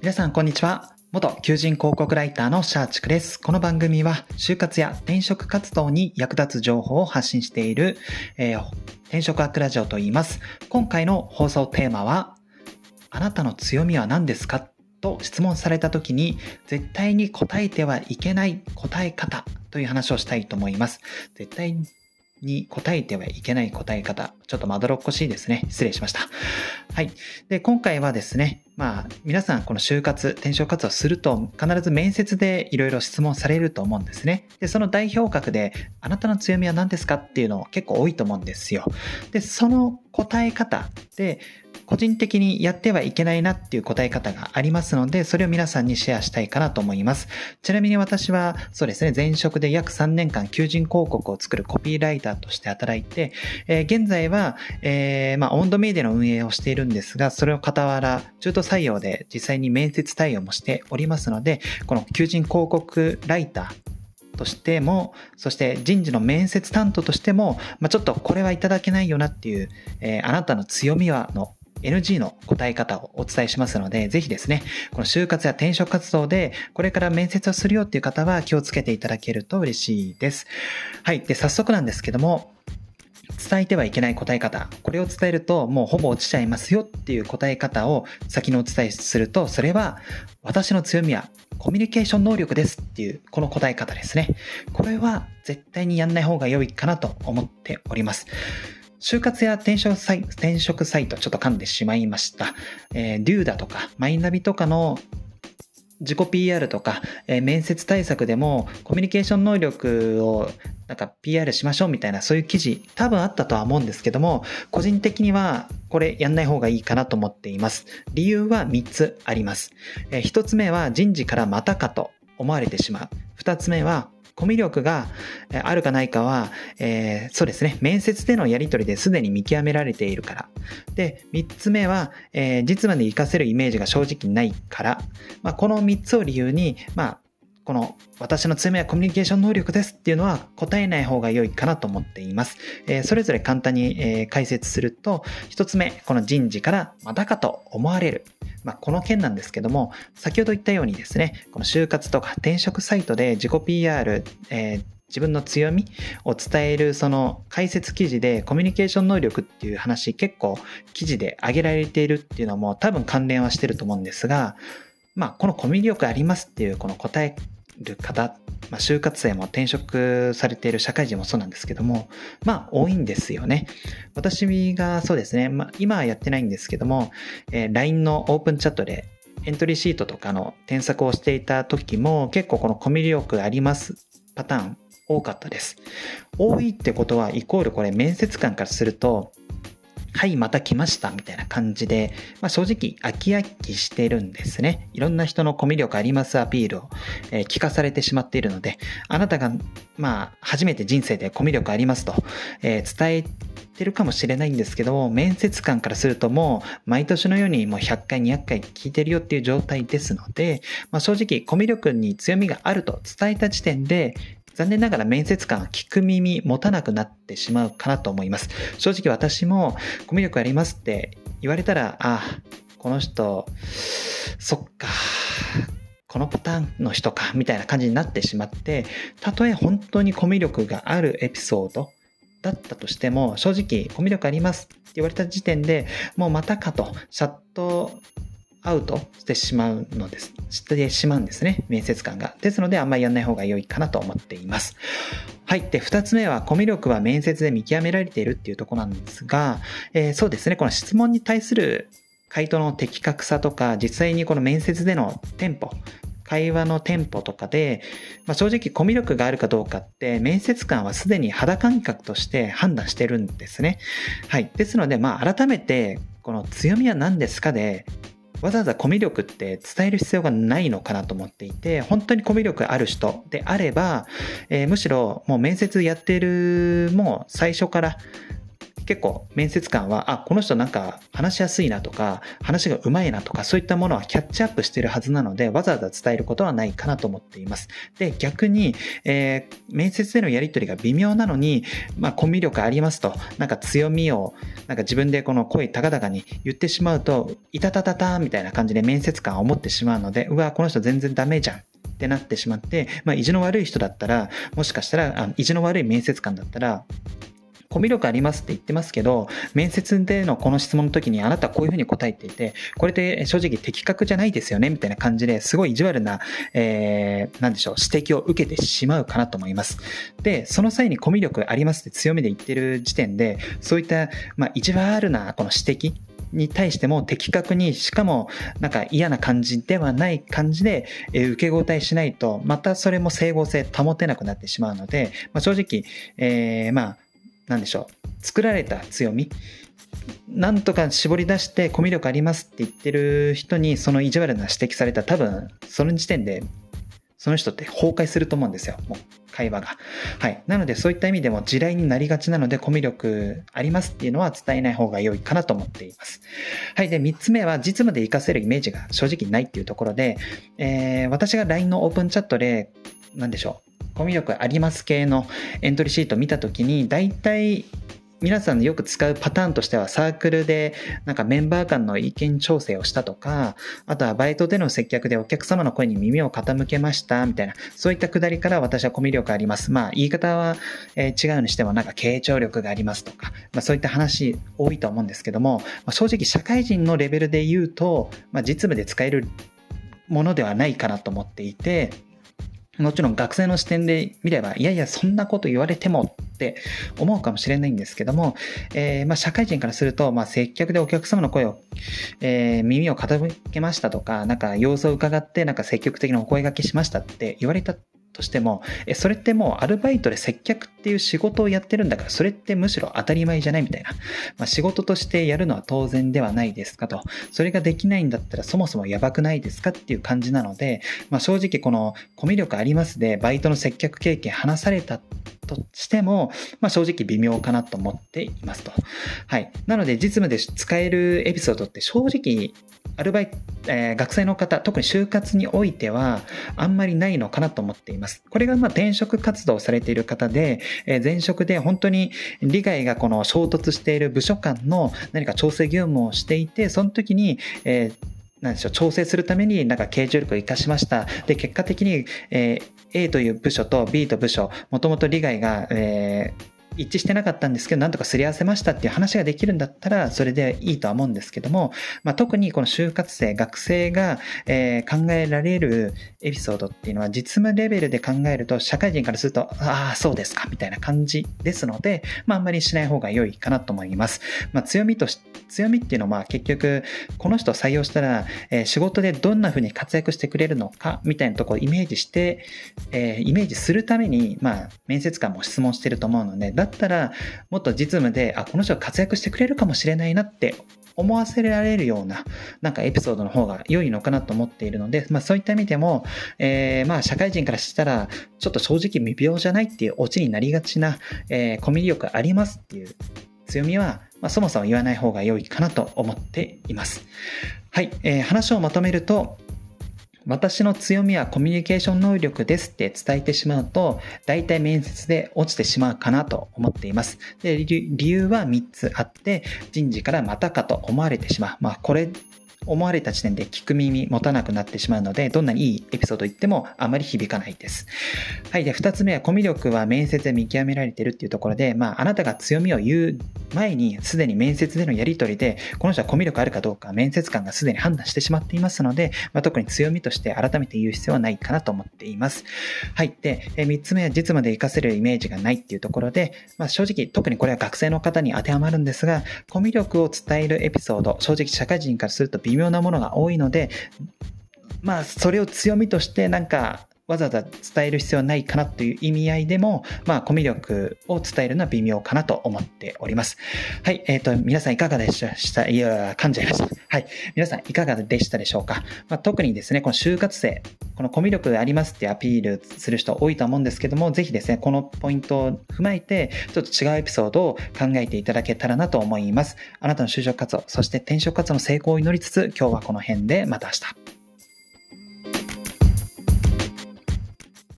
皆さんこんにちは。元求人広告ライターのシャーチクです。この番組は就活や転職活動に役立つ情報を発信している、えー、転職アクラジオと言います。今回の放送テーマは、あなたの強みは何ですかと質問された時に絶対に答えてはいけない答え方という話をしたいと思います。絶対に答えてはいけない答え方。ちょっとまどろっこしいですね。失礼しました。はい。で、今回はですね、まあ、皆さんこの就活、転職活動すると必ず面接でいろいろ質問されると思うんですね。で、その代表格で、あなたの強みは何ですかっていうの結構多いと思うんですよ。で、その答え方で、個人的にやってはいけないなっていう答え方がありますので、それを皆さんにシェアしたいかなと思います。ちなみに私は、そうですね、前職で約3年間求人広告を作るコピーライターとして働いて、えー、現在は、えー、まあ、温度メディアの運営をしているんですが、それを傍ら、中途採用で実際に面接対応もしておりますので、この求人広告ライター、としても、そして人事の面接担当としても、まあ、ちょっとこれはいただけないよなっていう、えー、あなたの強みはの NG の答え方をお伝えしますので、ぜひですね、この就活や転職活動で、これから面接をするよっていう方は気をつけていただけると嬉しいです。はい。で、早速なんですけども、伝えてはいけない答え方。これを伝えるともうほぼ落ちちゃいますよっていう答え方を先にお伝えすると、それは私の強みはコミュニケーション能力ですっていうこの答え方ですね。これは絶対にやんない方が良いかなと思っております。就活や転職サイト、ちょっと噛んでしまいました。えー、デューダとか、マイナビとかの自己 PR とか、えー、面接対策でもコミュニケーション能力をなんか PR しましょうみたいなそういう記事多分あったとは思うんですけども個人的にはこれやんない方がいいかなと思っています。理由は3つあります、えー、1つ目は人事からまたかと思われてしまう。2つ目はコミュ力があるかないかは、えー、そうですね、面接でのやり取りですでに見極められているから。で、3つ目は、えー、実まで活かせるイメージが正直ないから。まあ、この三つを理由に、まあ、この私の強みはコミュニケーション能力ですっていうのは答えない方が良いかなと思っています。えー、それぞれ簡単に、えー、解説すると、1つ目、この人事からまたかと思われる。まあ、この件なんですけども、先ほど言ったようにですね、この就活とか転職サイトで自己 PR、えー自分の強みを伝えるその解説記事でコミュニケーション能力っていう話結構記事で挙げられているっていうのも多分関連はしてると思うんですが、まあこのコミュ力ありますっていうこの答える方、まあ、就活生も転職されている社会人もそうなんですけども、まあ多いんですよね。私がそうですね、まあ今はやってないんですけども、えー、LINE のオープンチャットでエントリーシートとかの添削をしていた時も結構このコミュ力ありますパターン多かったです。多いってことはイコールこれ面接官からするとはい、また来ました、みたいな感じで、まあ、正直、飽き飽きしてるんですね。いろんな人のコミュ力ありますアピールを、えー、聞かされてしまっているので、あなたが、まあ、初めて人生でコミュ力ありますと、えー、伝えてるかもしれないんですけど、面接官からするともう、毎年のようにもう100回、200回聞いてるよっていう状態ですので、まあ、正直、コミュ力に強みがあると伝えた時点で、残念ながら面接官聞く耳持たなくなってしまうかなと思います。正直私もコミュ力ありますって言われたら、あ、この人、そっか、このパターンの人か、みたいな感じになってしまって、たとえ本当にコミュ力があるエピソードだったとしても、正直コミュ力ありますって言われた時点でもうまたかと、シャットアウトしてしまうのです。してしまうんですね。面接官が。ですので、あんまりやんない方が良いかなと思っています。はい。で、二つ目は、コミュ力は面接で見極められているっていうところなんですが、えー、そうですね。この質問に対する回答の的確さとか、実際にこの面接でのテンポ、会話のテンポとかで、まあ、正直コミュ力があるかどうかって面接官はすでに肌感覚として判断してるんですね。はい。ですので、まあ改めてこの強みは何ですかでわざわざコミュ力って伝える必要がないのかなと思っていて、本当にコミュ力ある人であれば、えー、むしろもう面接やってる、もう最初から結構面接官は、あ、この人なんか話しやすいなとか、話が上手いなとか、そういったものはキャッチアップしてるはずなので、わざわざ伝えることはないかなと思っています。で、逆に、えー、面接でのやり取りが微妙なのに、まあ、コミュ力ありますと、なんか強みを、なんか自分でこの声高々に言ってしまうと、いたたたたみたいな感じで面接官は思ってしまうので、うわ、この人全然ダメじゃんってなってしまって、まあ、意地の悪い人だったら、もしかしたら、あ意地の悪い面接官だったら、コミュ力ありますって言ってますけど、面接でのこの質問の時にあなたこういうふうに答えていて、これで正直的確じゃないですよねみたいな感じですごい意地悪な、えー、なんでしょう、指摘を受けてしまうかなと思います。で、その際にコミュ力ありますって強みで言ってる時点で、そういった、まあ、意地悪なこの指摘に対しても的確に、しかもなんか嫌な感じではない感じで、え受け答えしないと、またそれも整合性保てなくなってしまうので、まあ、正直、えー、まあ、なんでしょう。作られた強み。なんとか絞り出してコミュ力ありますって言ってる人にその意地悪な指摘された多分その時点でその人って崩壊すると思うんですよ。もう会話が。はい。なのでそういった意味でも地雷になりがちなのでコミュ力ありますっていうのは伝えない方が良いかなと思っています。はい。で、3つ目は実務で活かせるイメージが正直ないっていうところで、えー、私が LINE のオープンチャットで、何でしょう。コミュ力あります系のエントリーシート見たときに、大体皆さんよく使うパターンとしてはサークルでなんかメンバー間の意見調整をしたとか、あとはバイトでの接客でお客様の声に耳を傾けましたみたいな、そういったくだりから私はコミュ力あります。まあ言い方は、え違うにしてもなんか傾聴力がありますとか、まあそういった話多いと思うんですけども、まあ、正直社会人のレベルで言うと、まあ実務で使えるものではないかなと思っていて、もちろん学生の視点で見れば、いやいや、そんなこと言われてもって思うかもしれないんですけども、えー、まあ、社会人からすると、まあ、接客でお客様の声を、えー、耳を傾けましたとか、なんか様子を伺って、なんか積極的なお声掛けしましたって言われたとしても、え、それってもうアルバイトで接客っていう仕事をやってるんだから、それってむしろ当たり前じゃないみたいな。まあ、仕事としてやるのは当然ではないですかと。それができないんだったらそもそもやばくないですかっていう感じなので、まあ、正直このコミュ力ありますで、バイトの接客経験話されたとしても、まあ、正直微妙かなと思っていますと。はい。なので実務で使えるエピソードって正直アルバイト、えー、学生の方、特に就活においては、あんまりないのかなと思っています。ますこれが、まあ、転職活動をされている方で、えー、前職で本当に利害がこの衝突している部署間の何か調整業務をしていて、その時に、えーなんでしょう、調整するためになんか形状力を活かしました。で、結果的に、えー、A という部署と B と部署、もともと利害が、えー、一致してなかったんですけど、なんとかすり合わせましたっていう話ができるんだったら、それでいいとは思うんですけども、まあ、特にこの就活生、学生が、えー、考えられるエピソードっていうのは、実務レベルで考えると、社会人からすると、ああ、そうですか、みたいな感じですので、まあ、あんまりしない方が良いかなと思います。まあ、強みとし、強みっていうのは、結局、この人を採用したら、えー、仕事でどんな風に活躍してくれるのか、みたいなところをイメージして、えー、イメージするために、まあ、面接官も質問してると思うので、だったら、もっと実務で、あ、この人が活躍してくれるかもしれないなって思わせられるような、なんかエピソードの方が良いのかなと思っているので、まあそういった意味でも、えー、まあ社会人からしたら、ちょっと正直未病じゃないっていうオチになりがちな、えー、コミュ力ありますっていう強みは、まあ、そもそも言わない方が良いかなと思っています。はい、えー、話をまとめると、私の強みはコミュニケーション能力ですって伝えてしまうと、大体面接で落ちてしまうかなと思っています。で、理由は3つあって、人事からまたかと思われてしまう。まあ、これ思われた時点で聞く耳持たなくなってしまうので、どんなにいいエピソード言ってもあまり響かないです。はい。で、二つ目はコミュ力は面接で見極められているっていうところで、まあ、あなたが強みを言う前に、すでに面接でのやり取りで、この人はコミュ力あるかどうか、面接官がすでに判断してしまっていますので、まあ、特に強みとして改めて言う必要はないかなと思っています。はい。で、三つ目は実務で活かせるイメージがないっていうところで、まあ、正直、特にこれは学生の方に当てはまるんですが、コミュ力を伝えるエピソード、正直社会人からすると微妙なものが多いので、まあ、それを強みとしてなんかわざわざ伝える必要はないかなという意味合いでも、まあ、コミュ力を伝えるのは微妙かなと思っております。はい、えっ、ー、と、皆さんいかがでした？いや、噛んじゃいました。はい、皆さんいかがでしたでしょうか、まあ、特にですね、この就活生、このコミュ力ありますってアピールする人多いと思うんですけども、ぜひですね、このポイントを踏まえて、ちょっと違うエピソードを考えていただけたらなと思います。あなたの就職活動、そして転職活動の成功を祈りつつ、今日はこの辺でまた明日。